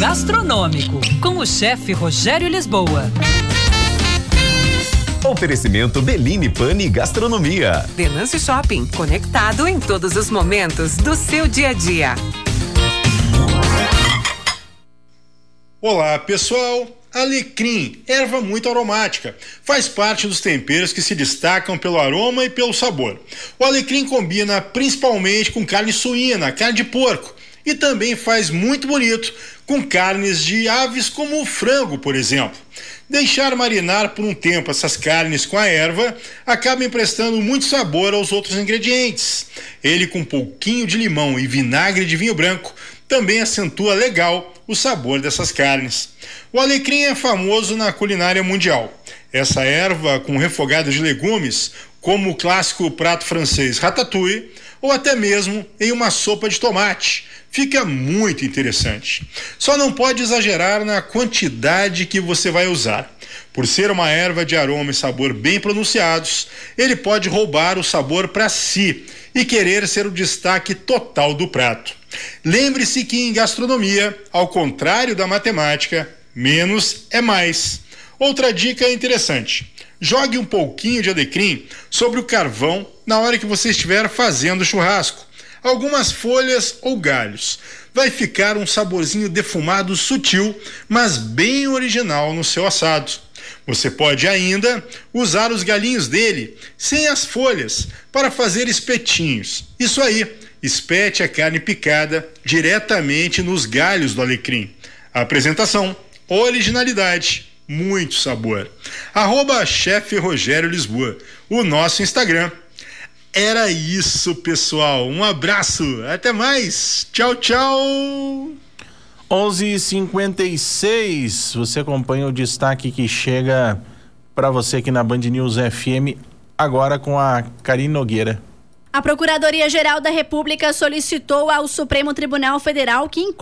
gastronômico com o chefe Rogério Lisboa. Oferecimento Beline Pane Gastronomia. Denâncio Shopping, conectado em todos os momentos do seu dia a dia. Olá, pessoal. Alecrim, erva muito aromática, faz parte dos temperos que se destacam pelo aroma e pelo sabor. O alecrim combina principalmente com carne suína, carne de porco, e também faz muito bonito com carnes de aves como o frango, por exemplo. Deixar marinar por um tempo essas carnes com a erva acaba emprestando muito sabor aos outros ingredientes. Ele com um pouquinho de limão e vinagre de vinho branco também acentua legal o sabor dessas carnes. O alecrim é famoso na culinária mundial. Essa erva com refogado de legumes, como o clássico prato francês ratatouille, ou até mesmo em uma sopa de tomate, fica muito interessante. Só não pode exagerar na quantidade que você vai usar. Por ser uma erva de aroma e sabor bem pronunciados, ele pode roubar o sabor para si e querer ser o destaque total do prato. Lembre-se que em gastronomia, ao contrário da matemática, menos é mais. Outra dica interessante: jogue um pouquinho de alecrim sobre o carvão na hora que você estiver fazendo churrasco. Algumas folhas ou galhos. Vai ficar um saborzinho defumado sutil, mas bem original no seu assado. Você pode ainda usar os galinhos dele, sem as folhas, para fazer espetinhos. Isso aí, espete a carne picada diretamente nos galhos do alecrim. Apresentação, originalidade, muito sabor. Arroba chefe Rogério Lisboa, o nosso Instagram. Era isso, pessoal. Um abraço, até mais. Tchau, tchau. 11:56. Você acompanha o destaque que chega para você aqui na Band News FM agora com a Karine Nogueira. A Procuradoria-Geral da República solicitou ao Supremo Tribunal Federal que inclua